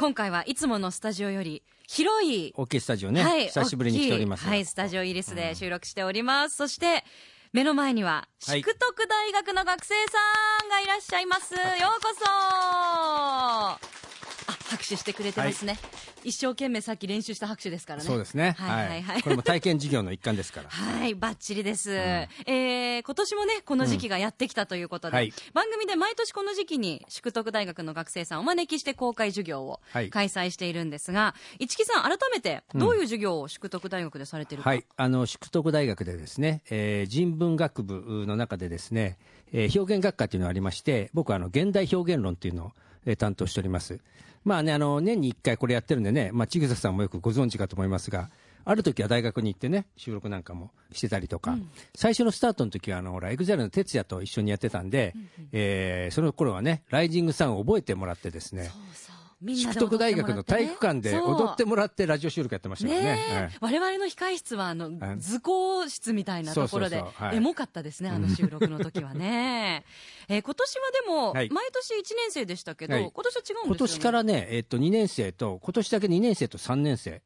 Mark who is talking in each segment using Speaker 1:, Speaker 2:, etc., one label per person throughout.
Speaker 1: 今回はいつものスタジオより広い、
Speaker 2: 大きいスタジオね、
Speaker 1: はい、
Speaker 2: 久しぶりに来ております
Speaker 1: はい、スタジオイリスで収録しております。そして、目の前には、
Speaker 2: はい。
Speaker 1: 淑徳大学の学生さんがいらっしゃいます。ようこそ。あ、拍手してくれてますね。一生懸命さっき練習した拍手ですからね。
Speaker 2: そうですね
Speaker 1: はいはいはい。
Speaker 2: これも体験授業の一環ですから
Speaker 1: はい、バッチリです。えー今年もね、この時期がやってきたということで、
Speaker 2: はい
Speaker 1: 番組で毎年この時期に、淑徳大学の学生さんをお招きして公開授業を
Speaker 2: はい
Speaker 1: 開催しているんですが、市木さん、改めて、どういう授業を淑徳大学でされてるか？
Speaker 2: はい、あの淑徳大学でですね、えー人文学部の中でですね、えー表現学科というのがありまして、僕はあの現代表現論というのを、えー担当しております。まあね、あの年に1回これやってるんでね、まあ、千草さんもよくご存知かと思いますが、ある時は大学に行ってね、収録なんかもしてたりとか、最初のスタートの時はあのほら、 EXILE の TETSUYA と一緒にやってたんで、えーその頃はね、 Rising Sun を覚えてもらってですね、
Speaker 1: そうそう
Speaker 2: 淑徳大学の体育館で踊って
Speaker 1: も
Speaker 2: もらってラジオ収録やってましたからね。
Speaker 1: ねえ。
Speaker 2: はい
Speaker 1: 我々の控室はあの
Speaker 2: はい
Speaker 1: 図工室みたいなところでエモかったですね、あの収録の時はね。えー今年はでも、
Speaker 2: はい。
Speaker 1: 毎年1年生でしたけど、
Speaker 2: はい。
Speaker 1: 今年は違うんですよね。
Speaker 2: 今年からね、えっと、2年生と、今年だけ2年生と3年生っ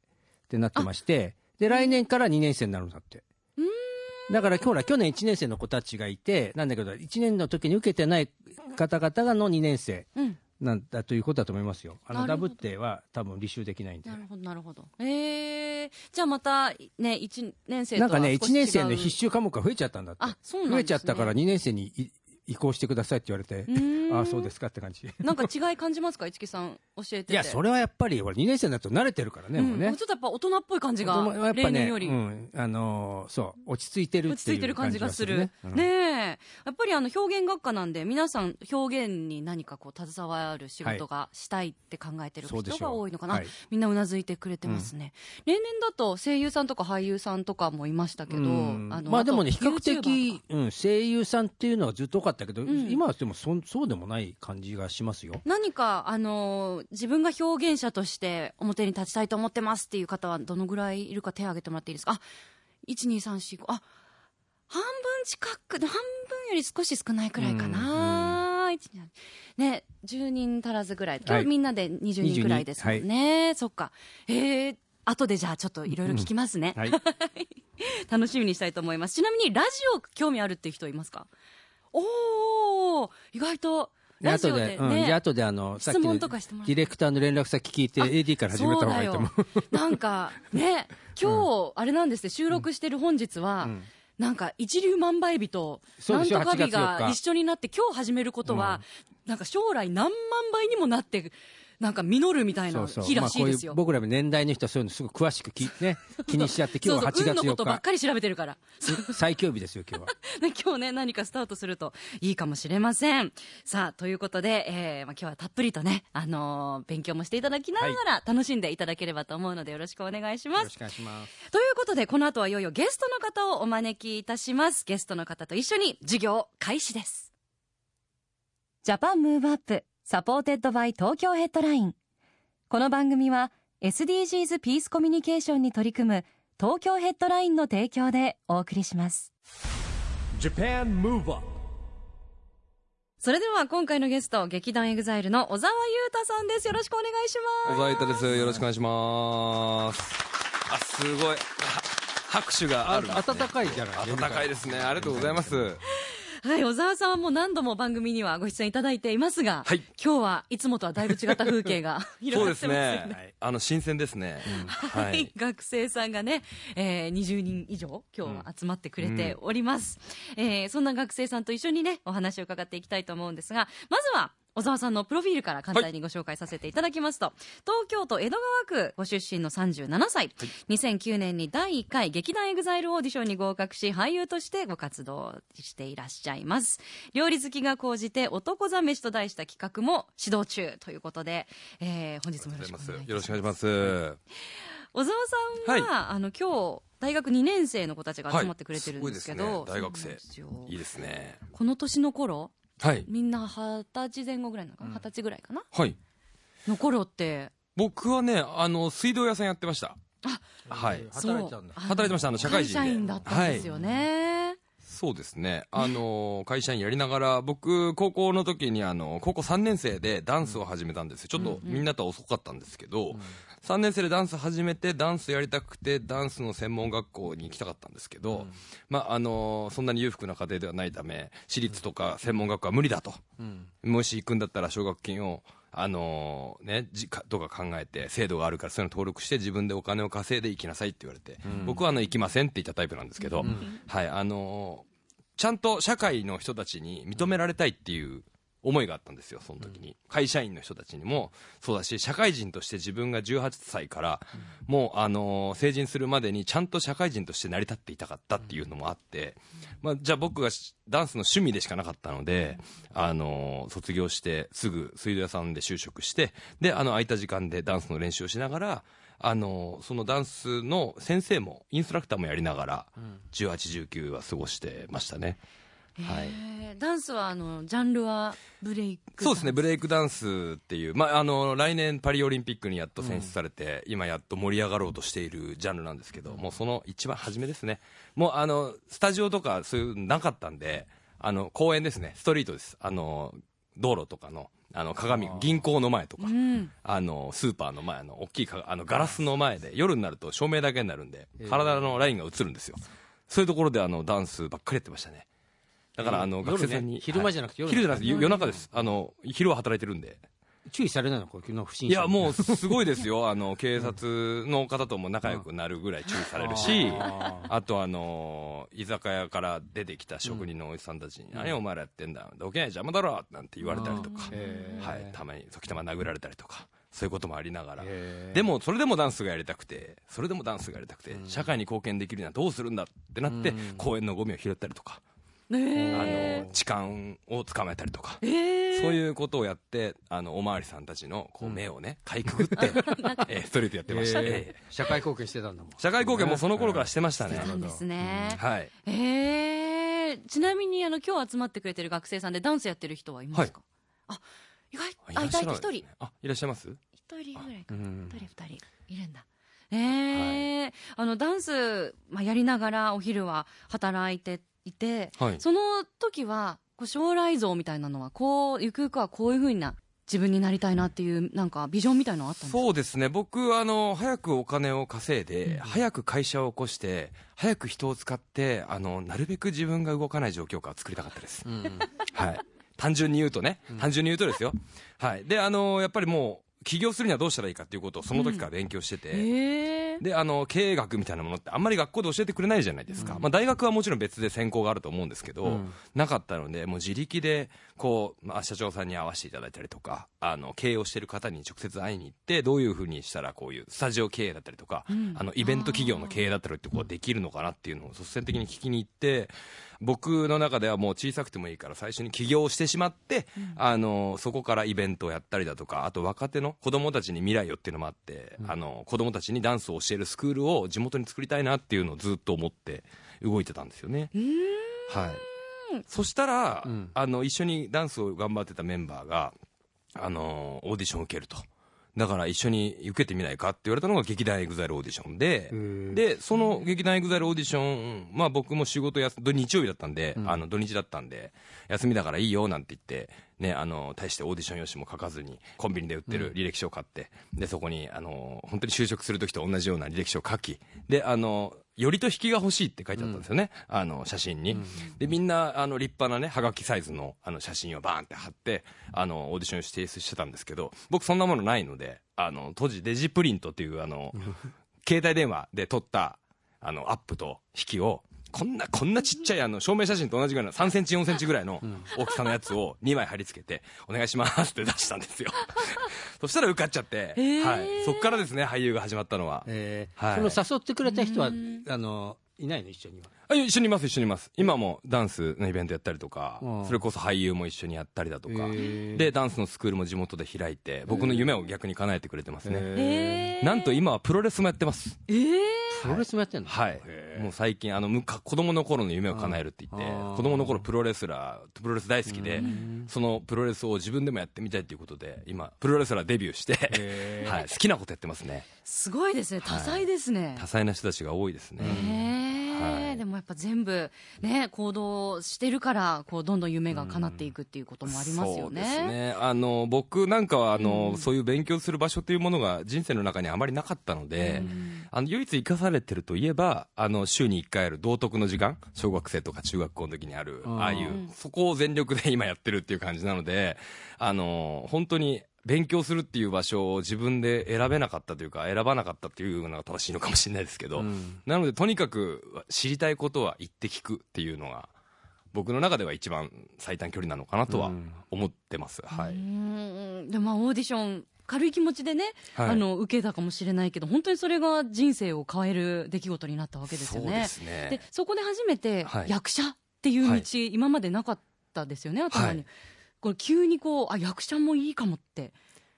Speaker 2: てなってまして、で、来年から2年生になるんだって。だから今日は去年1年生の子たちがいて、なんだけど、1年の時に受けてない方々がの2年生
Speaker 1: うん
Speaker 2: なんだということだと思いますよ。あの、ダブっては多分履修できないんで
Speaker 1: な。るほど、なるほど。えー、じゃあまた、ね、1年生と
Speaker 2: なんかね、1
Speaker 1: は少し違う
Speaker 2: 年生の必修科目が増えちゃったんだって。
Speaker 1: あそうなんですね
Speaker 2: 増えちゃったから2年生にい移行してくださいって言われてああ、そうですかって感じ。
Speaker 1: なんか違い感じますか、市木さん、教えてて。
Speaker 2: いや、それはやっぱり、俺2年生になると慣れてるからね、
Speaker 1: うん
Speaker 2: もうね
Speaker 1: もう。ちょっとやっぱ大人っぽい感じが、
Speaker 2: やっぱね、
Speaker 1: 例年より。
Speaker 2: うん、あのーそう、落ち着いてるっていう
Speaker 1: 落ち着いてる感じがする。ね
Speaker 2: うん
Speaker 1: え。やっぱりあの表現学科なんで、皆さん表現に何かこう携わる仕事がしたいって考えてる人が多いのかな？
Speaker 2: はい
Speaker 1: みんなうなずいてくれてますね。例年だと声優さんとか俳優さんとかもいましたけど、
Speaker 2: うん
Speaker 1: あの
Speaker 2: まあでもね、比較的、うん、声優さんっていうのはずっと多かったけど、
Speaker 1: ん
Speaker 2: 今はでもそそうでもない感じがしますよ。
Speaker 1: 何か、あのー自分が表現者として表に立ちたいと思ってますっていう方はどのぐらいいるか手を挙げてもらっていいですか？あ、1、2、3、4、5、あ、半分近く、半分より少し少ないくらいかな。一二ね、10人足らずぐらい。今
Speaker 2: はい
Speaker 1: 日みんなで20人くらいですもんね。そっか。えー、後でじゃあちょっといろいろ聞きますね。
Speaker 2: はい。
Speaker 1: 楽しみにしたいと思います。ちなみにラジオ興味あるっていう人いますか？おー、意外と。
Speaker 2: で
Speaker 1: ラジオ
Speaker 2: 後で、
Speaker 1: で
Speaker 2: うん、で
Speaker 1: ね。
Speaker 2: 後であの、さっきのデ
Speaker 1: 質問とかしてもらって
Speaker 2: ィレクターの連絡先聞いて、
Speaker 1: あ
Speaker 2: AD から始めた方がいいと思う。
Speaker 1: なんかね、今日、あれなんですね、収録してる本日は、
Speaker 2: ん
Speaker 1: なんか一粒万倍日と、なん
Speaker 2: そうでしょ8
Speaker 1: とか日
Speaker 2: 月4日
Speaker 1: が一緒になって、今日始めることは、なんか将来何万倍にもなって、なんか実るみたいな日らしいですよ。
Speaker 2: 僕らも年代の人はそういうのすごく詳しくき、ね、気にしちゃって、今日は8
Speaker 1: そうそう運
Speaker 2: 月4
Speaker 1: のことばっかり調べてるから。
Speaker 2: 日、最強日ですよ、今日は。
Speaker 1: ね、今日ね、何かスタートするといいかもしれません。さあ、ということで、えーまあ、今日はたっぷりとね、あのー勉強もしていただきながら、楽しんでいただければと思うので、よろしくお願いします
Speaker 2: よろし。くお願いします。
Speaker 1: ということで、この後はいよいよゲストの方をお招きいたします。ゲストの方と一緒に授業開始です。 Japan Move Up supported by Tokyo Headline。この番組は SDGs ピースコミュニケーションに取り組む東京ヘッドラインの提供でお送りします。
Speaker 3: Japan Move Up
Speaker 1: それでは今回のゲスト、劇団 EXILE の小澤雄太さんです。よろしくお願いします。
Speaker 4: 小沢板です。よろしくお願いします。あ、すごい。は拍手があるね、
Speaker 2: 暖かいじゃない
Speaker 4: 暖かいですね。ありがとうございます。
Speaker 1: はい、小沢さんはもう何度も番組にはご出演いただいていますが、
Speaker 4: はい
Speaker 1: 今日はいつもとはだいぶ違った風景が広がってますよね。
Speaker 4: ね。あの、新鮮ですね。
Speaker 1: は
Speaker 4: はいい。
Speaker 1: 学生さんがね、えー、20人以上今日は集まってくれております、えーそんな学生さんと一緒にねお話を伺っていきたいと思うんですがまずは小沢さんのプロフィールから簡単にご紹介させていただきますと、東京都江戸川区ご出身の37歳、2009年に第1回劇団 EXILE オーディションに合格し俳優としてご活動していらっしゃいます。料理好きが高じて男座飯と題した企画も始動中ということで、えー本日もよろしくお願いします。
Speaker 4: よろしくお願いします。
Speaker 1: 小澤さんは、
Speaker 4: は
Speaker 1: あの今日大学2年生の子たちが集まってくれてるんですけど、
Speaker 4: はい。すね。大学生。いいですね。
Speaker 1: この年の頃
Speaker 4: はい。
Speaker 1: みんな二十歳前後ぐらいなのかな？二十歳ぐらいかな？
Speaker 4: はい。
Speaker 1: の頃って。
Speaker 4: 僕はね、あの、水道屋さんやってました。はい。
Speaker 5: 働いてたんだ
Speaker 4: 働いてました。あの社会人で。
Speaker 1: 会社員だったんですよね、
Speaker 4: そうですね。あの、会社員やりながら、僕、高校の時に、あの、高校3年生でダンスを始めたんですよ。ちょっとみんなとは遅かったんですけど、3年生でダンス始めて、ダンスやりたくて、ダンスの専門学校に行きたかったんですけど、まあ、あの、そんなに裕福な家庭ではないため、私立とか専門学校は無理だと。
Speaker 5: うん
Speaker 4: もし行くんだったら奨学金を、あのね、じかとか考えて、制度があるからそういうの登録して自分でお金を稼いで行きなさいって言われて、僕はあの行きませんって言ったタイプなんですけど、はい、あのちゃんと社会の人たちに認められたいっていう思いがあったんですよ、その時に。会社員の人たちにも。そうだし、社会人として自分が18歳から、もう、あの成人するまでにちゃんと社会人として成り立っていたかったっていうのもあって、まあ、じゃあ僕がしダンスの趣味でしかなかったので、あの卒業してすぐ水道屋さんで就職して、で、あの、空いた時間でダンスの練習をしながら、あのそのダンスの先生も、インストラクターもやりながら、18、19は過ごしてましたね。はい。
Speaker 1: えー。ダンスはあのジャンルはブレイク
Speaker 4: そうですね、ブ
Speaker 1: レ
Speaker 4: レイクダンスっていう、まあ、あの来年パリオリンピックにやっと選出されて、今やっと盛り上がろうとしているジャンルなんですけど、もうその一番初めですね、もうあのスタジオとかそういうのなかったんで、あの公園ですね、ストリートです、あの道路とかのあの鏡、銀行の前とか、
Speaker 1: うん。
Speaker 4: あのスーパーの前の大きいかあのガラスの前で、夜になると照明だけになるんで、体のラインが映るんですよ、そういうところであのダンスばっかりやってましたね。だから、あの、学生さんに。
Speaker 2: 昼間じゃなくて夜
Speaker 4: 夜じゃなくて、夜夜中です。あの、昼は働いてるんで。
Speaker 2: 注意されないの？これの不審者。
Speaker 4: いや、もう、すごいですよ。あの、警察の方とも仲良くなるぐらい注意されるし、あと、あの、居酒屋から出てきた職人のおじさんたちに、何お前らやってんだ、どけない邪魔だろなんて言われたりとか、はい、たまに時たま殴られたりとか、そういうこともありながら、でも、それでもダンスがやりたくて、それでもダンスがやりたくて、社会に貢献できるにはどうするんだってなって、公園のゴミを拾ったりとか、あの、痴漢を捕まえたりとか、そういうことをやって、あの、おまわりさんたちの、こう、目をね、かいくぐって、えーストリートやってましたね。
Speaker 2: えー。社会貢献してたんだもん。
Speaker 4: 社会貢献もその頃からしてましたね。
Speaker 1: なんですね、
Speaker 4: はい。
Speaker 1: えー。ちなみにあの今日集まってくれてる学生さんでダンスやってる人はいますか、あ意外あいたいた一人。一
Speaker 4: あ、いらっしゃいます？
Speaker 1: 人ぐらいか
Speaker 2: うん。
Speaker 1: 一人二人いるんだ。えー。あのダンス、まあ、やりながらお昼は働いていて、
Speaker 4: はい。
Speaker 1: その時はこう将来像みたいなのはこうゆくゆくはこういうふうな自分になりたいなっていうなんかビジョンみたいなのあったんですか？
Speaker 4: そうですね。僕、あの、早くお金を稼いで、早く会社を起こして、早く人を使って、あの、なるべく自分が動かない状況下を作りたかったです。はい。単純に言うとね、単純に言うとですよ。はい。で、あの、やっぱりもう、起業するにはどうしたらいいかっていうことをその時から勉強してて、
Speaker 1: えー。
Speaker 4: で、あの、経営学みたいなものってあんまり学校で教えてくれないじゃないですか。まあ大学はもちろん別で専攻があると思うんですけど、なかったので、もう自力で、こう、まあ社長さんに会わせていただいたりとか、あの、経営をしてる方に直接会いに行って、どういうふうにしたらこういうスタジオ経営だったりとか、あの、イベント企業の経営だったりってこうできるのかなっていうのを率先的に聞きに行って、僕の中ではもう小さくてもいいから最初に起業をしてしまって、あのそこからイベントをやったりだとかあと若手の子供たちに未来をっていうのもあって、あの子供たちにダンスを教えるスクールを地元に作りたいなっていうのをずっと思って動いてたんですよね。はい、そしたら、
Speaker 2: ん。
Speaker 4: あの一緒にダンスを頑張ってたメンバーがあのオーディションを受けると。だから一緒に受けてみないかって言われたのが劇団 EXILE オーディションで、で、その劇団 EXILE オーディション、まあ僕も仕事やす、土日曜日だったん。で、あの土日だったんで、休みだからいいよなんて言って、ね、あの、大してオーディション用紙も書かずに、コンビニで売ってる履歴書を買って、で、そこに、あの、本当に就職するときと同じような履歴書を書き、で、あの、よりと引きが欲しいって書いてあったんですよね、あの、写真に。で、みんな、あの、立派なね、はがきサイズの、あの、写真をバーンって貼って、あの、オーディション提出してたんですけど、僕そんなものないので、あの、当時デジプリントっていう、あの、携帯電話で撮った、あの、アップと引きを、こんなこんなちっちゃいあの証明写真と同じぐらいの3センチ4センチぐらいの大きさのやつを2枚貼り付けて「お願いします」って出したんですよ。そしたら受かっちゃって、
Speaker 1: ー。
Speaker 4: はい、そっからですね俳優が始まったのは、
Speaker 2: えー。
Speaker 4: はい。
Speaker 2: その誘ってくれた人はあのいないの？一緒には。
Speaker 4: あ一緒にいます一緒にいます。今もダンスのイベントやったりとか
Speaker 2: うん。
Speaker 4: それこそ俳優も一緒にやったりだとか。でダンスのスクールも地元で開いて僕の夢を逆に叶えてくれてますね。
Speaker 1: えー、
Speaker 4: なんと今はプロレスもやってます。
Speaker 1: えー、
Speaker 2: プロレスもやってんの？
Speaker 4: はい。もう最近あのむか子供の頃の夢を叶えるって言って
Speaker 2: うん
Speaker 4: 子供の頃プロレスラープロレス大好きでそのプロレスを自分でもやってみたいっていうことで今プロレスラーデビューしてはい好きなことやってますね。
Speaker 1: すごいですね。多彩ですね、
Speaker 4: 多彩な人たちが多いですねはい。
Speaker 1: でもやっぱ全部ね行動してるからこうどんどん夢が叶っていくっていうこともありますよね。
Speaker 4: そうですね。あの僕なんかはあの、
Speaker 1: うん。
Speaker 4: そういう勉強する場所というものが人生の中にあまりなかったので、あの唯一生かされてるといえばあの週に1回ある道徳の時間小学生とか中学校の時にある
Speaker 2: うん。
Speaker 4: ああいうそこを全力で今やってるっていう感じなのであの本当に勉強するっていう場所を自分で選べなかったというか選ばなかったっていうのが正しいのかもしれないですけど、
Speaker 2: うん。
Speaker 4: なのでとにかく知りたいことは言って聞くっていうのが僕の中では一番最短距離なのかなとは
Speaker 2: うん。
Speaker 4: 思ってます、は
Speaker 1: う
Speaker 4: い、
Speaker 1: んでまあオーディション軽い気持ちでね、
Speaker 4: はい。
Speaker 1: あの受けたかもしれないけど本当にそれが人生を変える出来事になったわけですよね。
Speaker 4: そうですね。
Speaker 1: でそこで初めて
Speaker 4: はい。
Speaker 1: 役者っていう道、
Speaker 4: はい。
Speaker 1: 今までなかったですよね頭に、
Speaker 4: はい
Speaker 1: これ急にこうあ役者もいいかもって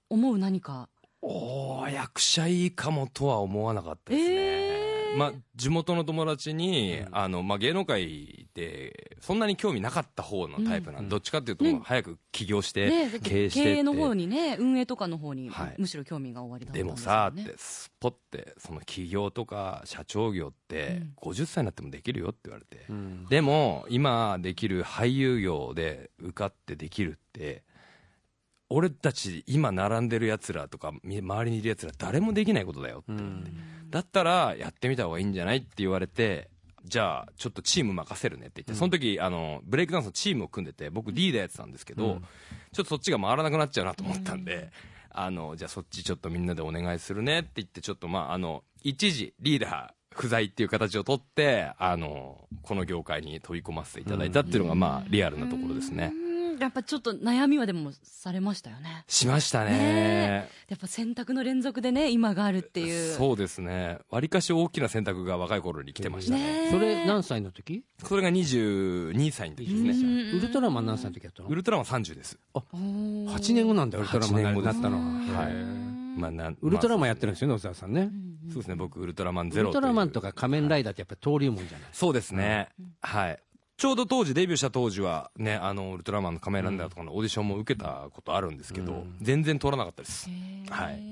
Speaker 1: 思う何か。
Speaker 4: おー役者いいかもとは思わなかったですね、
Speaker 1: えー
Speaker 4: まあ、地元の友達に、
Speaker 2: うん。
Speaker 4: あのまあ、芸能界でそんなに興味なかった方のタイプなんで、
Speaker 2: うん。
Speaker 4: どっちかっていうと、
Speaker 1: ね。
Speaker 4: 早く起業して、
Speaker 1: ね
Speaker 4: 経営してって。
Speaker 1: 経営の方にね運営とかの方に、
Speaker 4: はい。
Speaker 1: むしろ興味がおありだった
Speaker 4: で
Speaker 1: んですよね。
Speaker 4: もさってすっぽってその起業とか社長業って
Speaker 1: うん。
Speaker 4: 50歳になってもできるよって言われて、
Speaker 2: うん。
Speaker 4: でも今できる俳優業で受かってできるって俺たち今並んでるやつらとかみ周りにいるやつら誰もできないことだよって、
Speaker 2: うん。
Speaker 4: だったらやってみた方がいいんじゃないって言われてじゃあちょっとチーム任せるねって言って、その時あのブレイクダンスのチームを組んでて僕リーダーやってたんですけど、
Speaker 2: うん。
Speaker 4: ちょっとそっちが回らなくなっちゃうなと思ったんで、あのじゃあそっちちょっとみんなでお願いするねって言ってちょっとまああの一時リーダー不在っていう形を取ってあのこの業界に飛び込ませていただいたっていうのがまあリアルなところですね、
Speaker 1: うんやっぱちょっと悩みはでもされましたよね。
Speaker 4: しましたね。
Speaker 1: ね。やっぱ選択の連続でね今があるっていう。
Speaker 4: そうですね。わりかし大きな選択が若い頃に来てましたね、
Speaker 1: ね
Speaker 2: それ何歳の時？
Speaker 4: それが22歳の時ですね、
Speaker 1: うん
Speaker 2: ウルトラマン何歳の時やったの？
Speaker 4: ウルトラマン30です。
Speaker 1: おー
Speaker 2: 8年後なんだウルトラマンになったの
Speaker 1: うん
Speaker 2: は
Speaker 4: はい。まあ、なん
Speaker 2: ウルトラマンやってるん
Speaker 4: る
Speaker 2: ですよね小沢さんね。
Speaker 4: そうですね。僕ウルトラマン
Speaker 2: ウ
Speaker 4: ゼロ
Speaker 2: ルトラマンと
Speaker 4: か
Speaker 2: か仮面ライダーってやっぱり登竜門じゃない
Speaker 4: そうですね、はいちょうど当時デビューした当時はねあのウルトラマンの仮面ライダーとかのオーディションも受けたことあるんですけど、
Speaker 2: うん。
Speaker 4: 全然通らなかったです。はい。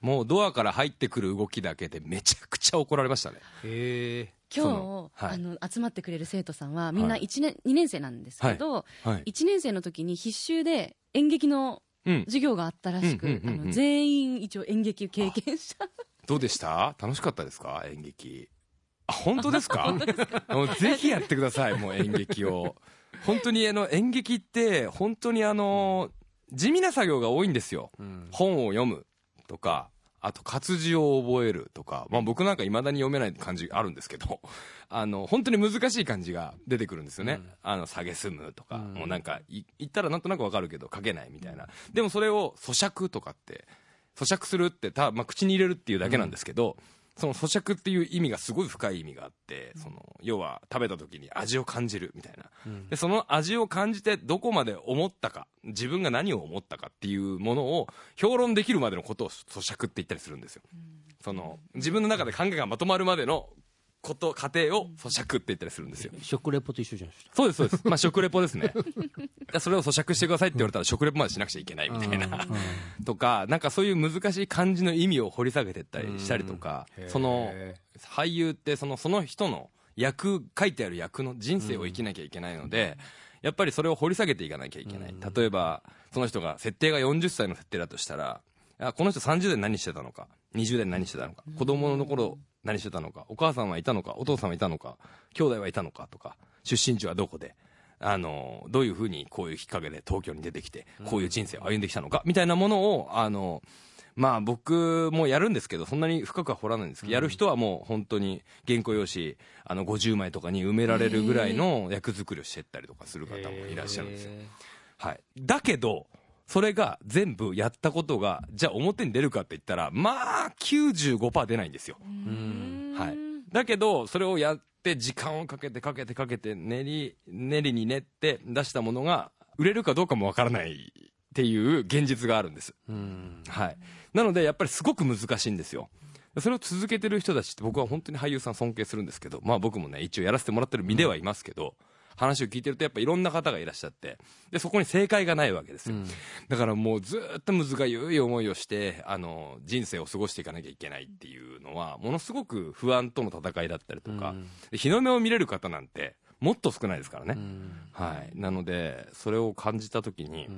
Speaker 4: もうドアから入ってくる動きだけでめちゃくちゃ怒られましたね。
Speaker 2: へえ
Speaker 1: 今日、
Speaker 4: はい。
Speaker 1: あの集まってくれる生徒さんはみんな
Speaker 4: はい。
Speaker 1: 1年、2年生なんですけど、
Speaker 4: はい。
Speaker 1: 1年生の時に必修で演劇の
Speaker 4: うん。
Speaker 1: 授業があったらしく、全員一応演劇経験者。
Speaker 4: どうでした？楽しかったですか？演劇あ本当ですか？ぜひやってくださいもう演劇を。本当にあの演劇って本当にあの地味な作業が多いんですよ。
Speaker 2: うん。
Speaker 4: 本を読むとかあと活字を覚えるとか、まあ、僕なんかいまだに読めない漢字あるんですけど。あの本当に難しい漢字が出てくるんですよね。
Speaker 2: うん「
Speaker 4: あの下げすむ」とか、
Speaker 2: うん。
Speaker 4: もうなんかい言ったらなんとなくわかるけど書けないみたいな。でもそれを咀嚼とかって咀嚼するってた、まあ、口に入れるっていうだけなんですけど、その咀嚼っていう意味がすごい深い意味があってその要は食べた時に味を感じるみたいな。
Speaker 2: うん。
Speaker 4: でその味を感じてどこまで思ったか自分が何を思ったかっていうものを評論できるまでのことを咀嚼って言ったりするんですよ、その自分の中で考えがまとまるまでのこと過程を咀嚼って言ったりするんですよ。
Speaker 2: 食レポと一緒じゃないですか。
Speaker 4: そうですそうです。まあ食レポですね。でそれを咀嚼してくださいって言われたら食レポまでしなくちゃいけないみたいな。とかなんかそういう難しい漢字の意味を掘り下げてったりしたりとか
Speaker 2: うん。
Speaker 4: その
Speaker 2: へ
Speaker 4: 俳優ってそのその人の役書いてある役の人生を生きなきゃいけないので、やっぱりそれを掘り下げていかなきゃいけない、
Speaker 2: うん。
Speaker 4: 例えばその人が設定が40歳の設定だとしたらあこの人30代に何してたのか20代に何してたのか子供の頃何してたのかお母さんはいたのかお父さんはいたのか兄弟はいたのかとか出身地はどこであのどういうふうにこういうきっかけで東京に出てきてこういう人生を歩んできたのかみたいなものをあのまあ僕もやるんですけど、そんなに深くは掘らないんですけど、やる人はもう本当に原稿用紙、あの50枚とかに埋められるぐらいの役作りをしてったりとかする方もいらっしゃるんですよ。はい。だけど、それが全部やったことが、じゃあ表に出るかって言ったら、まあ95%出ないんですよ。はい。だけど、それをやって時間をかけてかけてかけて練り、練りに練って出したものが売れるかどうかもわからないっていう現実があるんです。はい。なので、やっぱりすごく難しいんですよ。それを続けてる人たちって僕は本当に俳優さん尊敬するんですけど、まあ僕もね、一応やらせてもらってる身ではいますけど、話を聞いてるとやっぱいろんな方がいらっしゃって、で、そこに正解がないわけですよ。だからもうずーっと難しい思いをして、あの、人生を過ごしていかなきゃいけないっていうのは、ものすごく不安との戦いだったりとか、で日の目を見れる方なんて、もっと少ないですからね。はい。なので、それを感じたときに、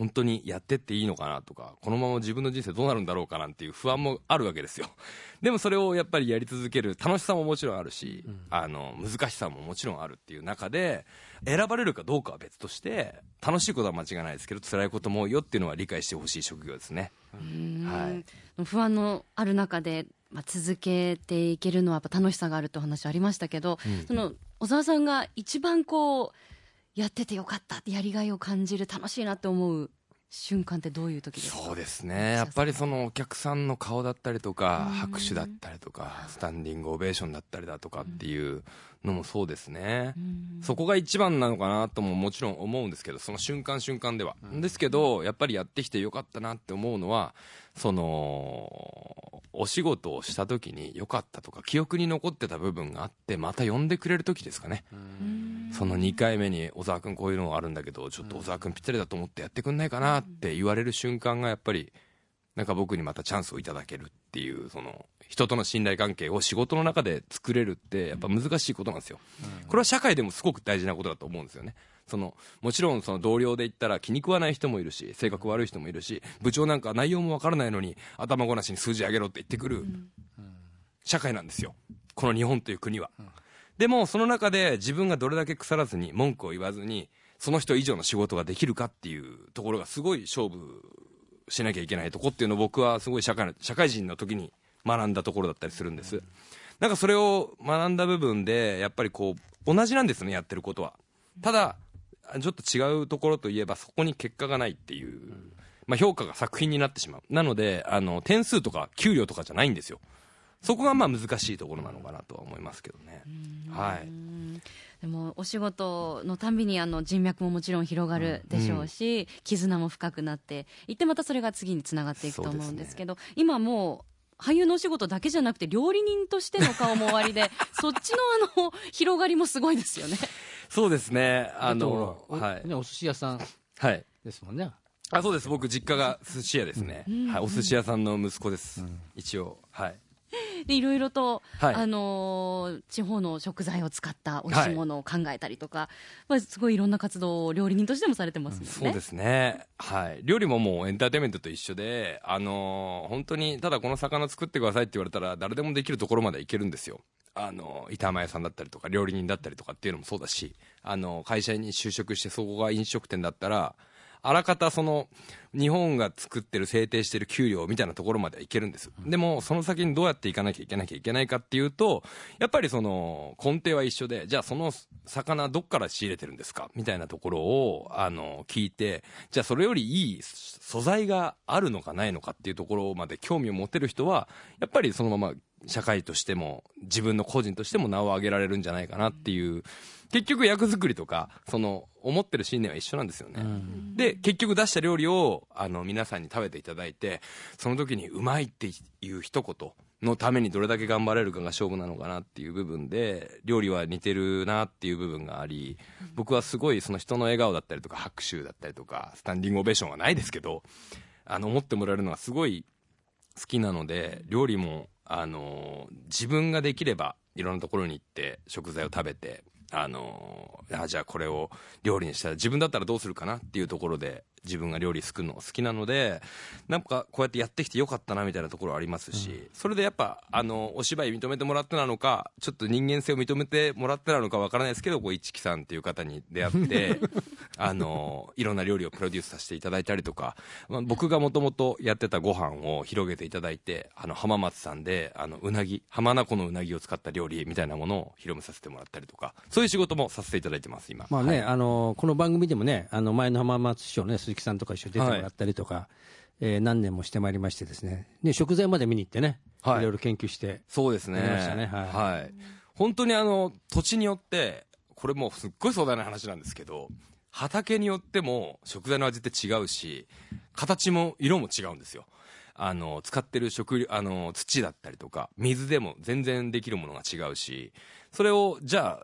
Speaker 4: 本当にやってっていいのかなとか、このまま自分の人生どうなるんだろうかなんていう不安もあるわけですよ。でもそれをやっぱりやり続ける楽しさももちろんあるし、あの、難しさももちろんあるっていう中で、選ばれるかどうかは別として、楽しいことは間違いないですけど、辛いことも多いよっていうのは理解してほしい職業ですね。はい。
Speaker 1: 不安のある中で、まあ、続けていけるのはやっぱ楽しさがあるってお話ありましたけど、その小沢さんが一番こうやっててよかったってやりがいを感じる楽しいなって思う瞬間ってどういう時ですか？
Speaker 4: そうですね。やっぱりそのお客さんの顔だったりとか、拍手だったりとか、スタンディングオベーションだったりだとかっていうのもそうですね。そこが一番なのかなとももちろん思うんですけど、その瞬間瞬間では。ですけど、やっぱりやってきてよかったなって思うのは、その、お仕事をした時に良かったとか、記憶に残ってた部分があって、また呼んでくれる時ですかね。その2回目に小沢君こういうのがあるんだけどちょっと小沢君ぴったりだと思ってやってくんないかなって言われる瞬間がやっぱりなんか僕にまたチャンスをいただけるっていうその人との信頼関係を仕事の中で作れるってやっぱ難しいことなんですよ。これは社会でもすごく大事なことだと思うんですよね。そのもちろんその同僚で言ったら気に食わない人もいるし性格悪い人もいるし部長なんか内容もわからないのに頭ごなしに数字上げろって言ってくる社会なんですよ。この日本という国は、でもその中で自分がどれだけ腐らずに文句を言わずにその人以上の仕事ができるかっていうところがすごい勝負しなきゃいけないとこっていうのを僕はすごい社会の社会人の時に学んだところだったりするんです、なんかそれを学んだ部分でやっぱりこう同じなんですねやってることは。ただちょっと違うところといえばそこに結果がないっていう、まあ、評価が作品になってしまう。なのであの点数とか給料とかじゃないんですよ。そこがまあ難しいところなのかなとは思いますけどね。はい。
Speaker 1: でもお仕事のたんびにあの人脈ももちろん広がるでしょうし、絆も深くなっていってまたそれが次につながっていくと思うんですけど今もう俳優のお仕事だけじゃなくて料理人としての顔も終わりで そっちのあの広がりもすごいですよね。
Speaker 4: そうですね。あ
Speaker 2: あ
Speaker 4: の、
Speaker 2: と、
Speaker 4: はい。
Speaker 2: ね、お寿司屋さん
Speaker 4: はい。
Speaker 2: ですもんね。
Speaker 4: あ、そうです。僕、実家が寿司屋ですね。はい。お寿司屋さんの息子です。一応。はい。
Speaker 1: でいろいろと、
Speaker 4: はい
Speaker 1: あのー地方の食材を使った美味しいものを考えたりとか、まあ、すごいいろんな活動を料理人としてもされてますもんね。
Speaker 4: そうですね。はい。料理ももうエンターテインメントと一緒で、あのー本当に、ただこの魚作ってくださいって言われたら、誰でもできるところまで行けるんですよ。あの、板前屋さんだったりとか、料理人だったりとかっていうのもそうだし、あの、会社に就職してそこが飲食店だったら、あらかたその、日本が作ってる制定してる給料みたいなところまではいけるんです。でも、その先にどうやっていかなきゃいけなきゃいけないかっていうと、やっぱりその、根底は一緒で、じゃあその魚どっから仕入れてるんですかみたいなところを、あの、聞いて、じゃあそれよりいい素材があるのかないのかっていうところまで興味を持てる人は、やっぱりそのまま社会としても、自分の個人としても名を上げられるんじゃないかなっていう、結局役作りとか、その、思ってる信念は一緒なんですよね。で、結局出した料理を、あの、皆さんに食べていただいて、その時にうまいっていう一言のためにどれだけ頑張れるかが勝負なのかなっていう部分で、料理は似てるなっていう部分があり、僕はすごいその人の笑顔だったりとか、拍手だったりとか、スタンディングオベーションはないですけど、あの、思ってもらえるのはすごい好きなので、料理も、あの、自分ができれば、いろんなところに行って、食材を食べて、あのあじゃあこれを料理にしたら自分だったらどうするかなっていうところで自分が料理作るのが好きなのでなんかこうやってやってきてよかったなみたいなところありますし、それでやっぱあのお芝居認めてもらってなのかちょっと人間性を認めてもらってなのかわからないですけどこう一木さんっていう方に出会って あのいろんな料理をプロデュースさせていただいたりとか、まあ、僕がもともとやってたご飯を広げていただいてあの浜松さんであのうなぎ浜名湖のうなぎを使った料理みたいなものを広めさせてもらったりとかそういう仕事もさせていただいてます今。
Speaker 2: まあね、
Speaker 4: はい。
Speaker 2: あのこの番組でもね、あの前の浜松市長ね、鈴木さんとか一緒に出てもらったりとか、えー何年もしてまいりましてですね、ね食材まで見に行ってね、
Speaker 4: はい。
Speaker 2: いろいろ研究して、
Speaker 4: そうですね。
Speaker 2: やりましたね。はい。
Speaker 4: 本当にあの、土地によって、これもうすっごい壮大な話なんですけど、畑によっても食材の味って違うし、形も色も違うんですよ。あの、使ってる食、あの、土だったりとか、水でも全然できるものが違うし、それを、じゃ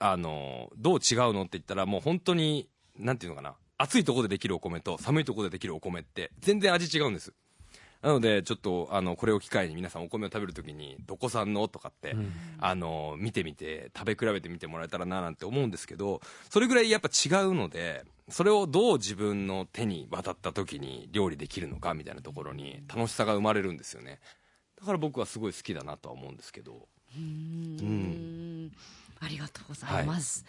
Speaker 4: あ、あの、どう違うのって言ったら、もう本当に、何て言うのかな、暑いとこでできるお米と寒いとこでできるお米って全然味違うんです。なので、ちょっと、あの、これを機会に皆さんお米を食べるときに、どこ産の？とかって、あの、見てみて、食べ比べてみてもらえたらななんて思うんですけど、それぐらいやっぱ違うので、それをどう自分の手に渡った時に料理できるのかみたいなところに楽しさが生まれるんですよね。だから僕はすごい好きだなとは思うんですけど。
Speaker 1: うんありがとうございます。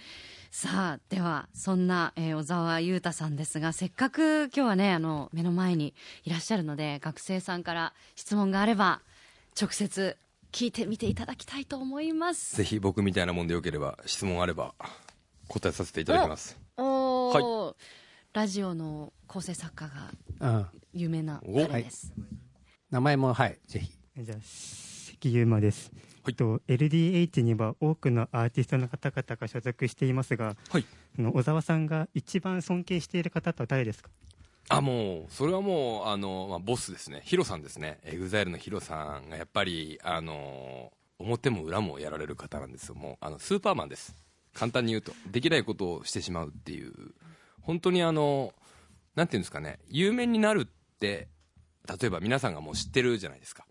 Speaker 1: さあ、では、そんな、えー小沢優太さんですが、せっかく今日はね、あの、目の前にいらっしゃるので、学生さんから質問があれば、直接聞いてみていただきたいと思います。
Speaker 4: ぜひ僕みたいなもんでよければ、質問あれば、答えさせていただきます。
Speaker 1: おーラジオの構成作家が
Speaker 2: うん
Speaker 1: 有名な
Speaker 4: お
Speaker 1: 彼です。
Speaker 2: 名前も、はい、ぜひ。
Speaker 5: じゃあ関優馬です、えっと、LDH には多くのアーティストの方々が所属していますが、
Speaker 4: はい。
Speaker 5: 小澤さんが一番尊敬している方とは誰ですか？
Speaker 4: あ、もう、それはもう、あの、まあ、ボスですね。 HIRO さんですね。 EXILE の HIRO さんが、やっぱり、あの、表も裏もやられる方なんですよ。もう、あの、スーパーマンです。簡単に言うと。できないことをしてしまうっていう。本当にあの、なんていうんですかね。有名になるって、例えば皆さんがもう知ってるじゃないですか。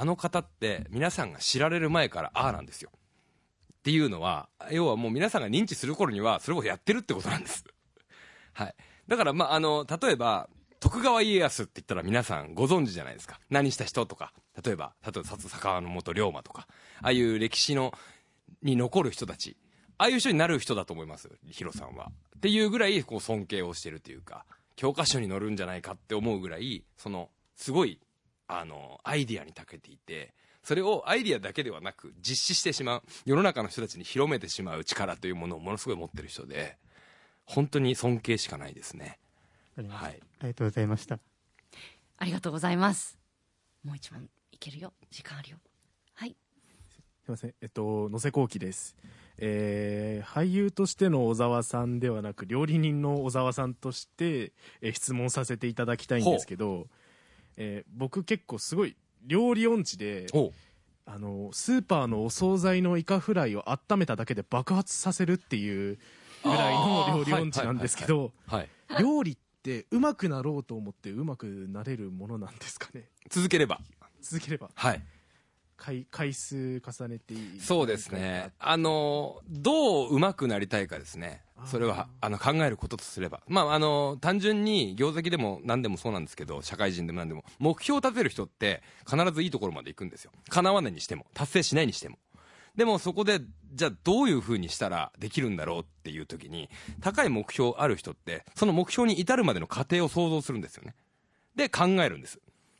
Speaker 4: あの方って、皆さんが知られる前から、ああなんですよ。っていうのは、要はもう皆さんが認知する頃には、それをやってるってことなんです。はい。だから、まあ、あの、例えば、徳川家康って言ったら皆さんご存知じゃないですか。何した人とか、例えば、例えば、薩坂の元龍馬とか、ああいう歴史の、に残る人たち、ああいう人になる人だと思います、ヒロさんは。っていうぐらい、こう、尊敬をしてるというか、教科書に載るんじゃないかって思うぐらい、その、すごい、あの、アイディアに長けていて、それをアイディアだけではなく、実施してしまう、世の中の人たちに広めてしまう力というものをものすごい持ってる人で、本当に尊敬しかないですね。はい。
Speaker 5: ありがとうございました
Speaker 1: ありがとうございます。もう一問いけるよ。時間あるよ。はい。
Speaker 6: すみません、えっと、野瀬幸喜です。えー俳優としての小沢さんではなく、料理人の小沢さんとして、えー質問させていただきたいんですけど、えー僕結構すごい料理音痴で、
Speaker 4: お
Speaker 6: あの、スーパーのお惣菜のイカフライを温めただけで爆発させるっていうぐらいの料理音痴なんですけど、
Speaker 4: はい。
Speaker 6: 料理ってうまくなろうと思ってうまくなれるものなんですかね？
Speaker 4: 続ければ。
Speaker 6: 続ければ
Speaker 4: はい。
Speaker 6: 回回数重ねていい
Speaker 4: そうですね。あの、どう上手くなりたいかですね。それは、あの、考えることとすれば。まあ、あの、単純に、業績でも何でもそうなんですけど、社会人でも何でも、目標を立てる人って、必ずいいところまで行くんですよ。叶わないにしても、達成しないにしても。でもそこで、じゃあどういう風にしたらできるんだろうっていう時に、高い目標ある人って、その目標に至るまでの過程を想像するんですよね。で、考えるんです。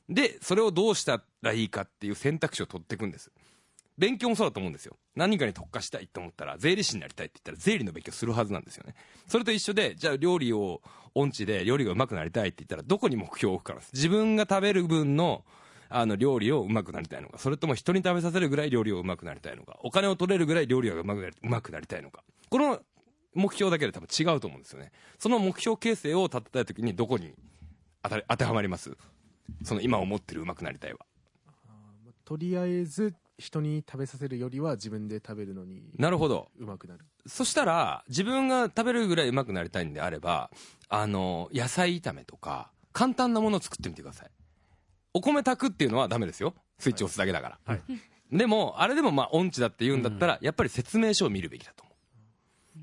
Speaker 4: で、それをどうしたらいいかっていう選択肢を取っていくんです。勉強もそうだと思うんですよ。何かに特化したいと思ったら、税理士になりたいって言ったら、税理の勉強するはずなんですよね。それと一緒で、じゃあ料理を、音痴で料理が上手くなりたいって言ったら、どこに目標を置くかなんです。自分が食べる分の、あの、料理を上手くなりたいのか、それとも人に食べさせるぐらい料理を上手くなりたいのか、お金を取れるぐらい料理が上手くなり上手くなりたいのか。この目標だけで多分違うと思うんですよね。その目標形成を立てたい時にどこに当てはまります？その今思ってる上手くなりたいは。
Speaker 6: とりあえず人に食べさせるよりは自分で食べるのに
Speaker 4: なるほど。
Speaker 6: うまくなる
Speaker 4: そしたら、自分が食べるぐらい上手くなりたいんであれば、あの、野菜炒めとか、簡単なものを作ってみてください。お米炊くっていうのはダメですよ。スイッチ押すだけだから。
Speaker 6: はい
Speaker 4: でも、あれでもまあ音痴だって言うんだったら、やっぱり説明書を見るべきだと思う。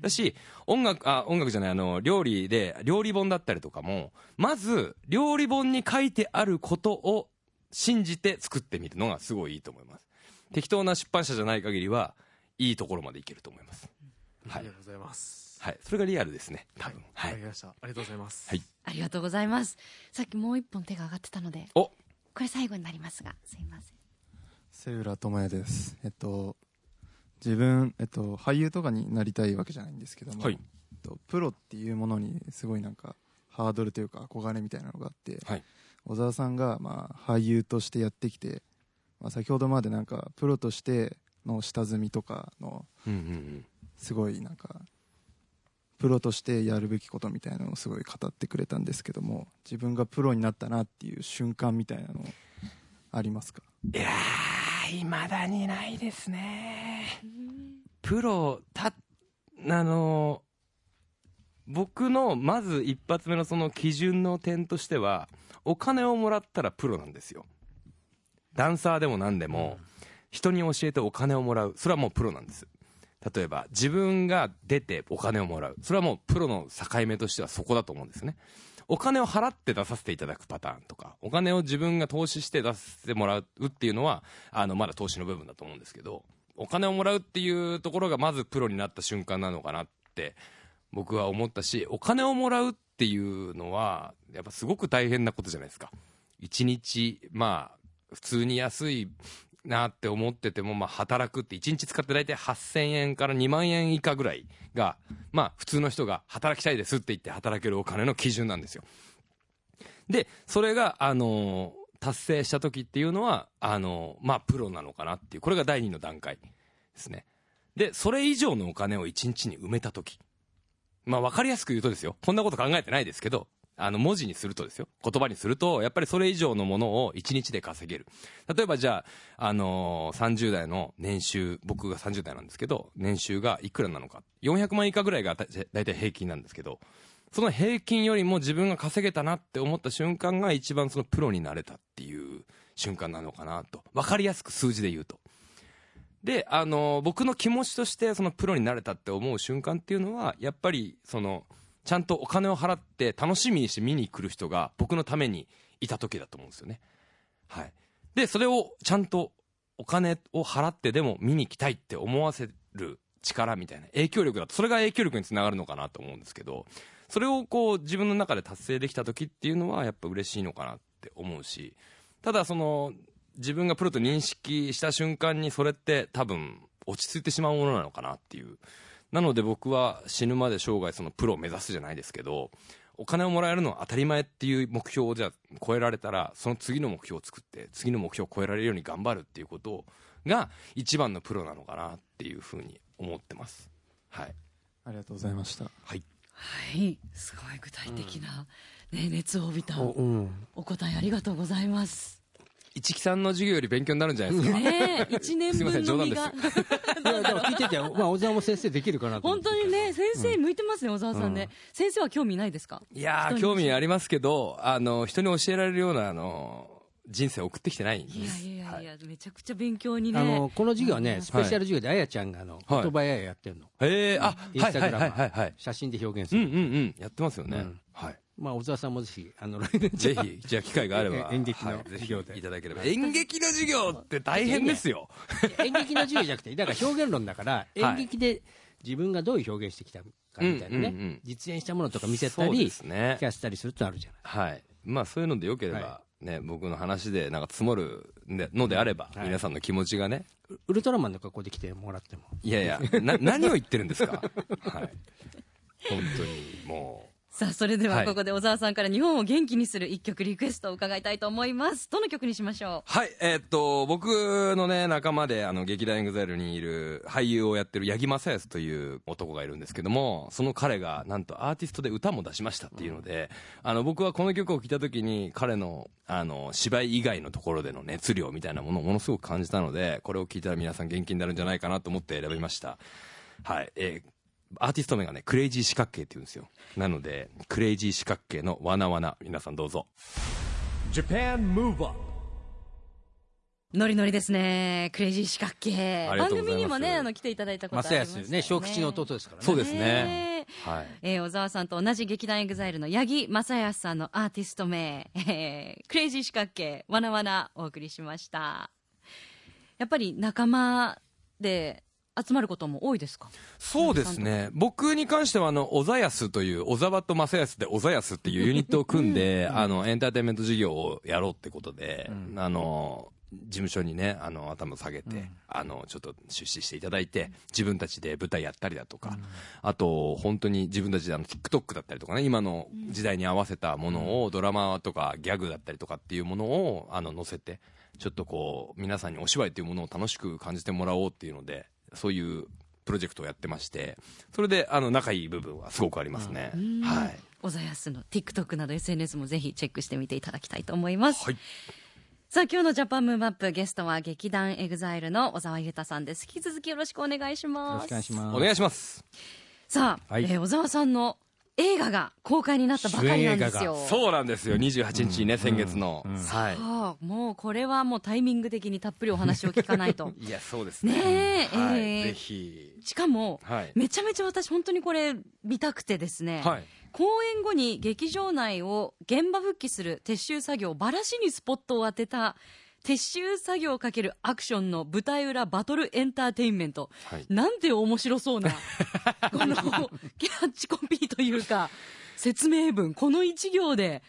Speaker 4: だし、音楽、あ、音楽じゃない、あの、料理で、料理本だったりとかも、まず、料理本に書いてあることを信じて作ってみるのがすごいいいと思います。適当な出版社じゃない限りは、いいところまでいけると思います。はい。
Speaker 6: ありがとうございます。
Speaker 4: はい、それがリアルですね。多分。
Speaker 6: わ
Speaker 4: はい、
Speaker 6: かりました。ありがとうございます。
Speaker 4: はい。
Speaker 1: ありがとうございます。さっきもう一本手が上がってたので
Speaker 4: お。
Speaker 1: これ最後になりますがすいません。
Speaker 7: 瀬浦智也です。えっと自分、えっと、俳優とかになりたいわけじゃないんですけども、
Speaker 4: はい。
Speaker 7: えっと、プロっていうものにすごいなんかハードルというか憧れみたいなのがあって、
Speaker 4: はい。
Speaker 7: 小沢さんがまあ俳優としてやってきて、まあ、先ほどまでなんかプロとしての下積みとかのすごいなんかプロとしてやるべきことみたいなのをすごい語ってくれたんですけども自分がプロになったなっていう瞬間みたいなのありますか？
Speaker 4: いやー、いまだにないですね。プロ、た、あの、僕のまず一発目のその基準の点としては、お金をもらったらプロなんですよ。ダンサーでも何でも、人に教えてお金をもらう。それはもうプロなんです。例えば、自分が出てお金をもらう。それはもうプロの境目としてはそこだと思うんですね。お金を払って出させていただくパターンとか、お金を自分が投資して出させてもらうっていうのは、あの、まだ投資の部分だと思うんですけど、お金をもらうっていうところがまずプロになった瞬間なのかなって、僕は思ったし、お金をもらうっていうのは、やっぱすごく大変なことじゃないですか。一日、まあ、普通に安いなって思ってても、まあ、働くって1日使って大体8000円から2万円以下ぐらいが、まあ、普通の人が働きたいですって言って働けるお金の基準なんですよ。で、それが、あの達成した時っていうのは、あのまあ、プロなのかなっていう、これが第二の段階ですね。で、それ以上のお金を1日に埋めた時。まあ、わかりやすく言うとですよ。こんなこと考えてないですけど、あの、文字にするとですよ。言葉にすると、やっぱりそれ以上のものを1日で稼げる。例えばじゃあ、あのー30代の年収、僕が30代なんですけど、年収がいくらなのか。400万以下ぐらいがだだいたい平均なんですけど、その平均よりも自分が稼げたなって思った瞬間が一番そのプロになれたっていう瞬間なのかなと。わかりやすく数字で言うと。で、あの、僕の気持ちとしてそのプロになれたって思う瞬間っていうのは、やっぱりその、ちゃんとお金を払って楽しみにして見に来る人が僕のためにいた時だと思うんですよね。はい。で、それをちゃんとお金を払ってでも見に来たいって思わせる力みたいな影響力だと、それが影響力につながるのかなと思うんですけど、それをこう自分の中で達成できた時っていうのはやっぱ嬉しいのかなって思うし、ただその自分がプロと認識した瞬間にそれって多分落ち着いてしまうものなのかなっていう。なので僕は死ぬまで生涯そのプロを目指すじゃないですけど、お金をもらえるのは当たり前っていう目標をじゃあ超えられたら、その次の目標を作って、次の目標を超えられるように頑張るっていうことが一番のプロなのかなっていうふうに思ってます。はい。
Speaker 7: ありがとうございました。
Speaker 1: はい。すごい具体的な、ね、熱を帯びた
Speaker 2: おうん。
Speaker 1: お答えありがとうございます
Speaker 4: 一木さんの授業より勉強になるんじゃないですか？
Speaker 1: ねえ一年
Speaker 4: すいません冗談
Speaker 1: 分の身
Speaker 4: です。
Speaker 1: が
Speaker 2: いやでも聞いてて、まあ、小沢も先生できるかなと思
Speaker 1: 本当にね先生向いてますね、小沢さんね、先生は興味ないですか？
Speaker 4: いや興味ありますけど、あの、人に教えられるような、あの、人生を送ってきてないんです。
Speaker 1: いやいやいや、
Speaker 4: はい。
Speaker 1: やめちゃくちゃ勉強にね。
Speaker 2: あのこの授業は
Speaker 1: うん。
Speaker 2: ねスペシャル授業であやちゃんがあの
Speaker 4: はい。
Speaker 2: 言葉やややってるの、
Speaker 4: えー、あ、
Speaker 2: イン
Speaker 4: はいはい
Speaker 2: スタグラマー
Speaker 4: はいはい。は。い。
Speaker 2: 写真で表現する、
Speaker 4: うんうんうん。やってますよね。
Speaker 2: うん。
Speaker 4: はい。
Speaker 2: まあ小沢さんもぜひあの来年
Speaker 4: ぜひ、じゃあ機会があれば。
Speaker 2: え演劇の授業で
Speaker 4: いただければ。演劇の授業って大変ですよ。
Speaker 2: 演劇の授業じゃなくてだから表現論だから演劇で自分がどういう表現してきたかみたいなね、実演したものとか見せたり
Speaker 4: ね
Speaker 2: 聞かせたりするとあるじゃない
Speaker 4: はい。まあそういうのでよければ
Speaker 2: は、
Speaker 4: ね、僕の話でなんか積もるのであれば、
Speaker 2: はい
Speaker 4: 皆さんの気持ちがね、
Speaker 2: ウルトラマンの格好で来てもらっても
Speaker 4: いやいや、な、何を言ってるんですかはい。本当に、も
Speaker 1: さあそれでは
Speaker 4: はい
Speaker 1: ここで小澤さんから日本を元気にする一曲リクエストを伺いたいと思いますどの曲にしましょ
Speaker 4: う？はい、えーっと、僕のね、仲間で、あの、劇団 EXILE にいる俳優をやってる八木将康という男がいるんですけども、その彼が、なんとアーティストで歌も出しましたっていうので、あの、僕はこの曲を聴いた時に、彼の、あの、芝居以外のところでの熱量みたいなものをものすごく感じたので、これを聴いたら皆さん元気になるんじゃないかなと思って選びました。はい、えーアーティスト名がね、クレイジー四角形って言うんですよ。なので、クレイジー四角形のわなわな、皆さんどうぞ。
Speaker 3: Japan Move Up
Speaker 1: うノリノリですね。クレイジー四角形。番組にもねあの来ていただいたことあ
Speaker 2: 正
Speaker 1: りますよ
Speaker 2: 康ね。小吉の弟ですからね。
Speaker 4: そうですね。
Speaker 1: ね
Speaker 4: はい。
Speaker 1: えー小澤さんと同じ劇団 EXILE の八木将康さんのアーティスト名、え ークレイジー四角形わなわなお送りしました。やっぱり仲間で集まることも多いですか？
Speaker 4: そうですね。僕に関しては、あの、小澤康という、小澤と将康で小澤康っていうユニットを組んで、あの、エンターテインメント事業をやろうってことで、あの、事務所にね、あの、頭下げて、あの、ちょっと出資していただいて、自分たちで舞台やったりだとか、あと、本当に自分たちであの、TikTok だったりとかね、今の時代に合わせたものを、ドラマとかギャグだったりとかっていうものを、あの、載せて、ちょっとこう、皆さんにお芝居っていうものを楽しく感じてもらおうっていうので、そういうプロジェクトをやってまして、それで、あの、仲いい部分はすごくありますね。はい。
Speaker 1: 小澤康の TikTok など SNS もぜひチェックしてみていただきたいと思います。
Speaker 4: はい
Speaker 1: さあ今日の Japan Move Up ゲストは劇団 EXILE の小澤雄太さんです。引き続きよろしくお願いし
Speaker 2: よろ
Speaker 1: ます。
Speaker 2: しくお願いします。
Speaker 4: お願いします。
Speaker 1: さあ、
Speaker 2: はい
Speaker 1: えー小沢さんの映画が公開になったばかりなんですよ。
Speaker 4: そうなんですよ、28日にね、先月の。はい。
Speaker 1: ああもうこれはもうタイミング的にたっぷりお話を聞かないと。
Speaker 4: いや、そうですね。
Speaker 1: ねえ
Speaker 4: はい。
Speaker 1: えー
Speaker 4: ぜひ。
Speaker 1: しかも、
Speaker 4: はい。
Speaker 1: めちゃめちゃ私本当にこれ見たくてですね、
Speaker 4: はい。
Speaker 1: 公演後に劇場内を現場復帰する撤収作業バラシにスポットを当てた撤収作業をかけるアクションの舞台裏バトルエンターテインメント、
Speaker 4: はい。
Speaker 1: なんて面白そうな このキャッチコピーというか説明文この一行で。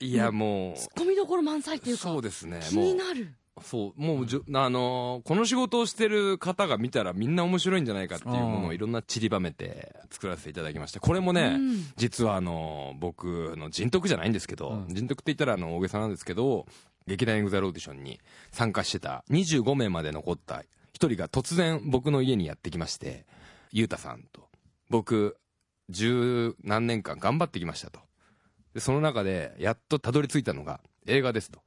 Speaker 4: いや、も
Speaker 1: ツッコミどころ満載っていう
Speaker 4: う、
Speaker 1: か
Speaker 4: そうですね。
Speaker 1: 気になる。
Speaker 4: そう、もうじょ、あのーこの仕事をしてる方が見たらみんな面白いんじゃないかっていうものをいろんな散りばめて作らせていただきました。これもね、
Speaker 1: うん。
Speaker 4: 実はあのー僕の人徳じゃないんですけど、人徳って言ったらあの大げさなんですけど、劇団 EXILE オーディションに参加してた25名まで残った一人が突然僕の家にやってきまして、ゆうたさんと、僕、十何年間頑張ってきましたと。で、その中で、やっとたどり着いたのが映画ですと。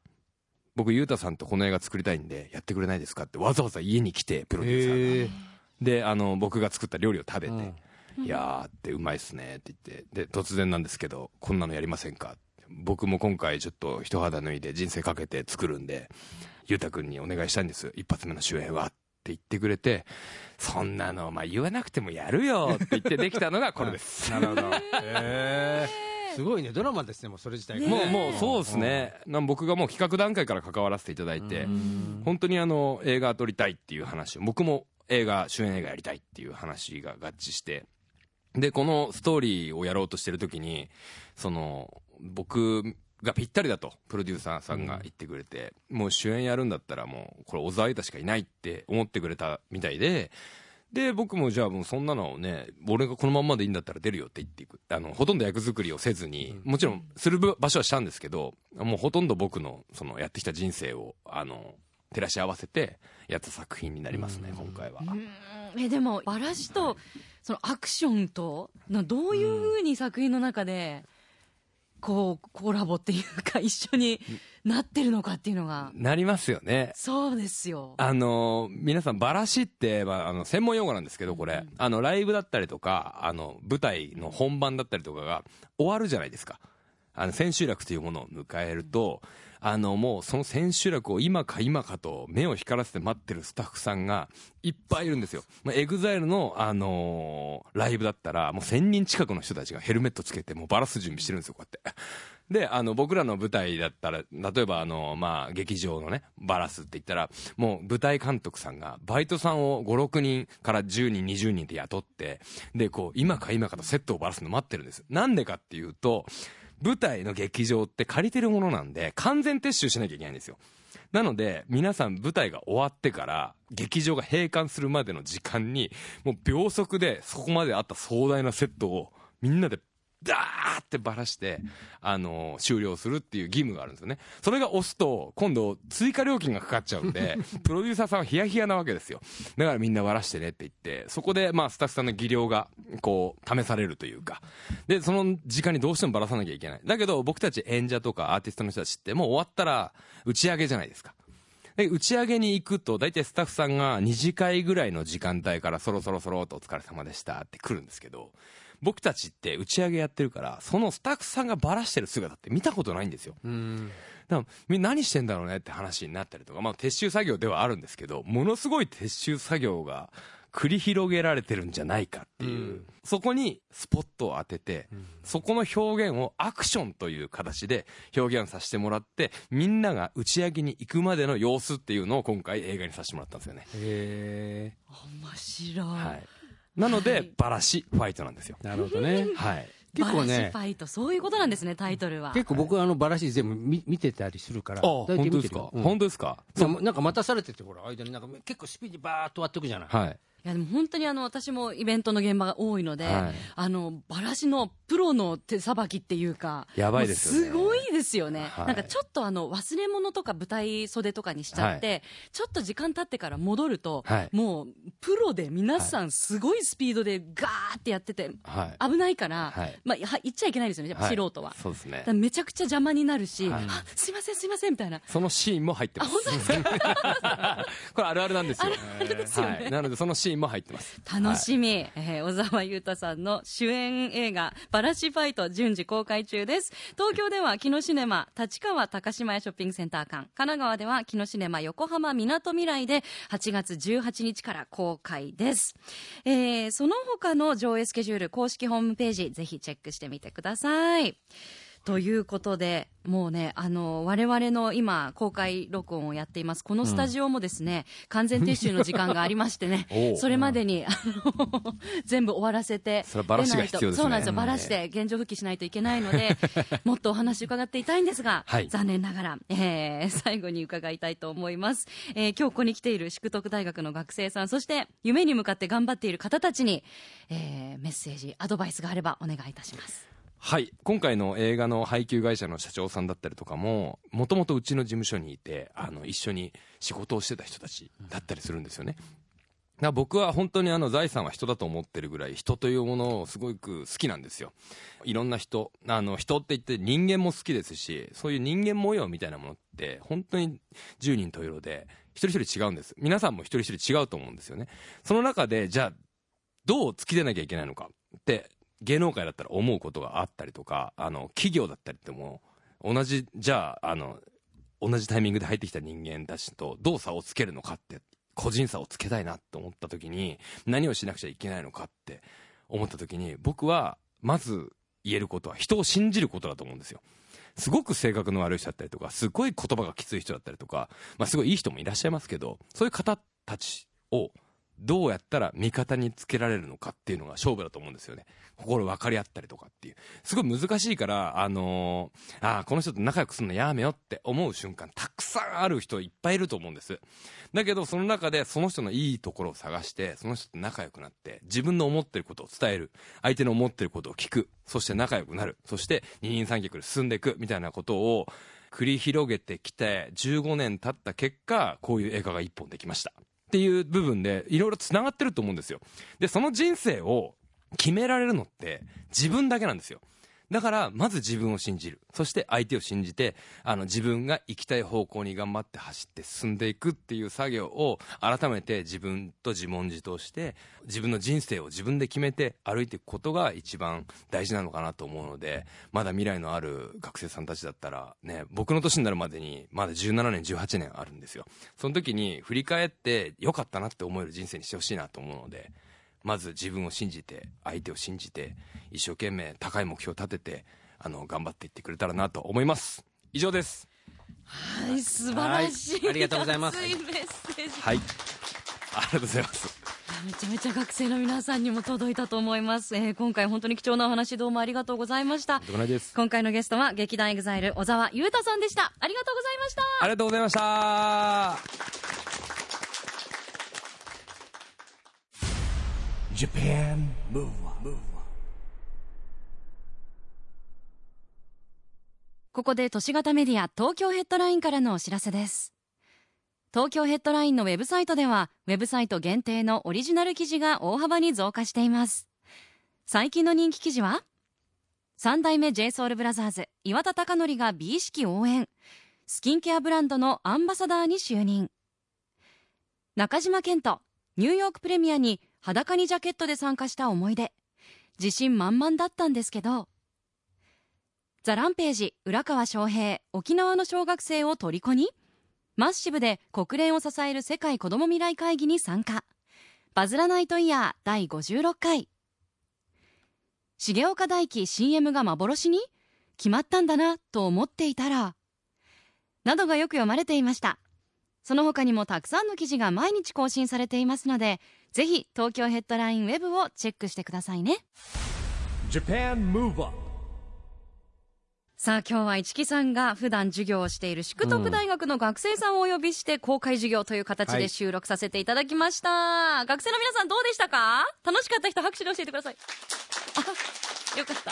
Speaker 4: 僕、ゆうたさんとこの映画作りたいんで、やってくれないですかってわざわざ家に来て、プロデューサーが。で、あの、僕が作った料理を食べて、いやーってうまいっすねって言って、で、突然なんですけど、こんなのやりませんか僕も今回ちょっと一肌脱いで人生かけて作るんで、ゆうたくんにお願いしたいんです。一発目の主演は。って言ってくれて、そんなの、まあ言わなくてもやるよって言ってできたのがこれです。
Speaker 2: なるほど。へーすごいね、ドラマですね、もうそれ自体がね
Speaker 4: もう、もうそうですね。なん僕がもう企画段階から関わらせていただいて、本当にあの、映画撮りたいっていう話を、僕も映画、主演映画やりたいっていう話が合致して、で、このストーリーをやろうとしてる時に、その、僕がぴったりだと、プロデューサーさんが言ってくれて、もう主演やるんだったらもう、これ小沢優太しかいないって思ってくれたみたいで、で、僕もじゃあもうそんなのをね、俺がこのまんまでいいんだったら出るよって言っていく。あの、ほとんど役作りをせずに、もちろんする場所はしたんですけど、もうほとんど僕の、その、やってきた人生を、あの、照らし合わせて、やった作品になりますね、今回は。
Speaker 1: えでもバラシとそのアクションとなどういうふうに作品の中でこうコラボっていうか一緒になってるのかっていうのが
Speaker 4: なりますよね。
Speaker 1: そうですよ
Speaker 4: あの、皆さん、バラシって、まあ、あの、専門用語なんですけど、これ、あの、ライブだったりとか、あの、舞台の本番だったりとかが終わるじゃないですか。あの、千秋楽というものを迎えると、あの、もう、その千秋楽を今か今かと目を光らせて待ってるスタッフさんがいっぱいいるんですよ。まあ、 EXILE の、あのーライブだったら、もう千人近くの人たちがヘルメットつけて、もうバラす準備してるんですよ、こうやって。で、あの、僕らの舞台だったら、例えばあの、まあ、劇場のね、バラスって言ったら、もう舞台監督さんが、バイトさんを5、6人から10人、20人で雇って、で、こう、今か今かとセットをバラすの待ってるんです。なんでかっていうと、舞台の劇場って借りてるものなんで、完全撤収しなきゃいけないんですよ。なので、皆さん舞台が終わってから、劇場が閉館するまでの時間に、もう秒速でそこまであった壮大なセットを、みんなでダーってばらして、あの終了するっていう義務があるんですよね。それが押すと、今度追加料金がかかっちゃうんで、プロデューサーさんはヒヤヒヤなわけですよ。だからみんなばらしてねって言って、そこでまあスタッフさんの技量が、こう、試されるというか。で、その時間にどうしてもばらさなきゃいけない。だけど僕たち演者とかアーティストの人たちってもう終わったら打ち上げじゃないですか。で、打ち上げに行くと、大体スタッフさんが2次会ぐらいの時間帯からそろそろそろっとお疲れ様でしたって来るんですけど、僕たちって打ち上げやってるから、そのスタッフさんがバラしてる姿って見たことないんですよ。だからみんな何してんだろうねって話になったりとか、まあ撤収作業ではあるんですけど、ものすごい撤収作業が繰り広げられてるんじゃないかっていう、
Speaker 2: うん。
Speaker 4: そこにスポットを当てて、そこの表現をアクションという形で表現させてもらってみんなが打ち上げに行くまでの様子っていうのを今回映画にさせてもらったんですよね、
Speaker 2: へ
Speaker 1: 面白い、
Speaker 4: はい、なので、
Speaker 1: はい。
Speaker 4: バラシファイトなんですよ。
Speaker 2: えなるほどね。
Speaker 4: はい。
Speaker 2: 結構ね。
Speaker 1: バラシファイトそういうことなんですねタイトルは。
Speaker 2: 結構僕はあのバラシ全部見見てたりするから
Speaker 4: あ本
Speaker 2: 大体
Speaker 4: 当ですか、
Speaker 2: うん。
Speaker 4: 本当ですか？
Speaker 2: いやなんか待たされててほら間になんか結構スピーディーバーっと終わっていくじゃない？
Speaker 4: はい。
Speaker 1: いやでも本当にあの私もイベントの現場が多いので、
Speaker 4: はい。
Speaker 1: あのバラシのプロの手さばきっていうか
Speaker 4: やばいですよね。
Speaker 1: すごいですよね、
Speaker 4: はい。
Speaker 1: なんかちょっとあの忘れ物とか舞台袖とかにしちゃって、ちょっと時間経ってから戻ると、
Speaker 4: はい。
Speaker 1: もうプロで皆さんすごいスピードでガーってやってて
Speaker 4: はい。
Speaker 1: 危ないから、
Speaker 4: はい。
Speaker 1: まあ、は言っちゃいけないんですよね。やっぱ
Speaker 4: はい。
Speaker 1: 素人は。
Speaker 4: そうですね。
Speaker 1: めちゃくちゃ邪魔になるし、
Speaker 4: はい。
Speaker 1: あすいません、すいませんみたいな、
Speaker 4: そのシーンも入ってます。これあるあるなんですよ。はい。なのでそのシーンも入ってます。
Speaker 1: 楽しみ、えー小沢優太さんの主演映画「バラシファイト」順次公開中です。東京では木野シネマ立川高島屋ショッピングセンター館。神奈川では木野シネマ横浜みなとみらいで8月18日から公開です、えーその他の上映スケジュール公式ホームページぜひチェックしてみてください。ということで、もうね、あの、我々の今、公開録音をやっています。このスタジオもですね、完全撤収の時間がありましてね それまでに、あの、全部終わらせて、
Speaker 4: それはバラシが必要ですね
Speaker 1: そうなんですよ。
Speaker 4: うん
Speaker 1: バラシで現状復帰しないといけないので、もっとお話伺っていたいんですが、
Speaker 4: はい
Speaker 1: 残念ながら、えー最後に伺いたいと思います。えー今日ここに来ている淑徳大学の学生さん、そして夢に向かって頑張っている方たちに、えーメッセージ、アドバイスがあればお願いいたします。
Speaker 4: はい。今回の映画の配給会社の社長さんだったりとかも、もともとうちの事務所にいて、あの、一緒に仕事をしてた人たちだったりするんですよね。だ僕は本当にあの財産は人だと思ってるぐらい人というものをすごく好きなんですよ。いろんな人、あの人って言って人間も好きですし、そういう人間模様みたいなものって本当に十人十色で一人一人違うんです。皆さんも一人一人違うと思うんですよね。その中でじゃあどう突き出なきゃいけないのかって芸能界だったら思うことがあったりとか、あの企業だったりっても同じ、じゃあ、あの、同じタイミングで入ってきた人間たちとどう差をつけるのかって、個人差をつけたいなと思った時に、何をしなくちゃいけないのかって思った時に、僕は、まず言えることは人を信じることだと思うんですよ。すごく性格の悪い人だったりとか、すごい言葉がきつい人だったりとか、まあすごいいい人もいらっしゃいますけど、そういう方たちをどうやったら味方につけられるのかっていうのが勝負だと思うんですよね。心分かり合ったりとかっていう。すごい難しいから、あのーああ、この人と仲良くするのやめよって思う瞬間たくさんある人いっぱいいると思うんです。だけどその中でその人のいいところを探して、その人と仲良くなって、自分の思ってることを伝える。相手の思ってることを聞く。そして仲良くなる。そして二人三脚で進んでいくみたいなことを繰り広げてきて、15年経った結果、こういう映画が一本できました。っていう部分でいろいろ繋がってると思うんですよ。で、その人生を決められるのって自分だけなんですよ。だから、まず自分を信じる。そして相手を信じて、あの、自分が行きたい方向に頑張って走って進んでいくっていう作業を改めて自分と自問自答して、自分の人生を自分で決めて歩いていくことが一番大事なのかなと思うので、まだ未来のある学生さんたちだったら、ね、僕の年になるまでに、まだ17年、18年あるんですよ。その時に振り返って良かったなって思える人生にしてほしいなと思うので、まず自分を信じて、相手を信じて、一生懸命高い目標を立てて、あの、頑張っていってくれたらなと思います。以上です。
Speaker 1: はい、素晴らしい。
Speaker 2: はいありがとうございます
Speaker 1: 熱いメッセージ。
Speaker 4: はい。ありがとうございます。
Speaker 1: めちゃめちゃ学生の皆さんにも届いたと思います。えー今回本当に貴重なお話どうもありがとうございました。今回のゲストは劇団 EXILE 小澤雄太さんでした。ありがとうございました。
Speaker 4: ありがとうございました。
Speaker 3: Japan Move
Speaker 1: ここで都市型メディア東京ヘッドラインからのお知らせです。東京ヘッドラインのウェブサイトでは、ウェブサイト限定のオリジナル記事が大幅に増加しています。最近の人気記事は、三代目 JSOULBROTHERS 岩田貴則が美意識応援。スキンケアブランドのアンバサダーに就任。中島健人、ニューヨークプレミアに裸にジャケットで参加した思い出。自信満々だったんですけど、ザ・ランページ浦川翔平沖縄の小学生を虜にマッシブで国連を支える世界子ども未来会議に参加。バズらないとイヤー第56回。重岡大樹 CM が幻に決まったんだなと思っていたらなどがよく読まれていました。その他にもたくさんの記事が毎日更新されていますのでぜひ東京ヘッドラインウェブをチェックしてくださいね。
Speaker 3: Japan Move Up
Speaker 1: さあ今日は市木さんが普段授業をしている淑徳大学の学生さんをお呼びして公開授業という形で収録させていただきました、学生の皆さんどうでしたか？楽しかった人拍手で教えてくださいあよかった。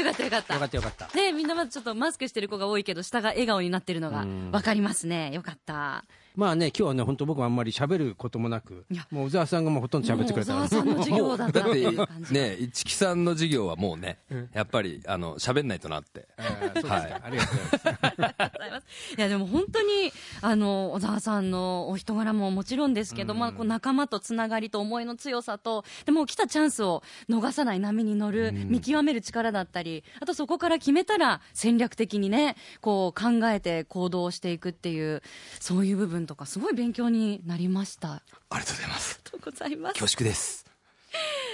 Speaker 1: よかったよかった。
Speaker 2: よかったよかった。
Speaker 1: ねみんなまだちょっとマスクしてる子が多いけど下が笑顔になってるのが
Speaker 2: うん。
Speaker 1: 分かりますね。よかった
Speaker 2: まあね、今日はね、本当僕はあんまり喋ることもなく
Speaker 1: いや、
Speaker 2: もう小沢さんがもうほとんど喋ってくれた。
Speaker 1: 小沢さんの授業だった
Speaker 4: だって
Speaker 1: っていう感じ
Speaker 4: ね市木さんの授業はもうねやっぱりあの喋んないとなって。はい。
Speaker 2: ありがとうございます。
Speaker 1: ありがとうございます。いや、でも本当に、あの、小沢さんのお人柄ももちろんですけど、まあ、こう仲間とつながりと思いの強さと、でも来たチャンスを逃さない波に乗る、見極める力だったり、あとそこから決めたら戦略的にね、こう考えて行動していくっていう、そういう部分とか、すごい勉強になりました。あ
Speaker 4: ありがとうございます
Speaker 1: りがとうございます。
Speaker 4: 恐縮です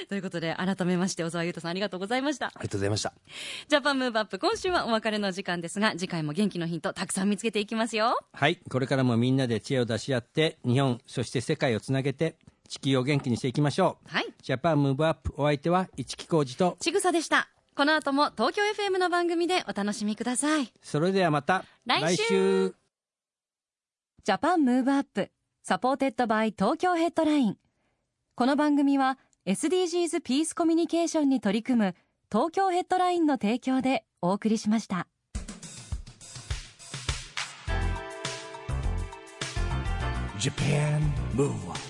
Speaker 1: ということで、改めまして、小沢優太さんありがとうございました。
Speaker 4: ありがとうございました
Speaker 1: ジャパンムーブアップ、今週はお別れの時間ですが、次回も元気のヒント、たくさん見つけていきますよ。
Speaker 2: はい、これからもみんなで知恵を出し合って、日本、そして世界をつなげて、地球を元気にしていきましょう。
Speaker 1: はい。
Speaker 2: ジャパンムーブアップ、お相手は市木浩二と、
Speaker 1: ちぐさでした。この後も東京 FM の番組でお楽しみください。
Speaker 2: それではまた
Speaker 1: 来週Japan Move Up supported by 東京ヘッドラインこの番組は SDGs ピースコミュニケーションに取り組む東京ヘッドラインの提供でお送りしました。
Speaker 3: Japan Move Up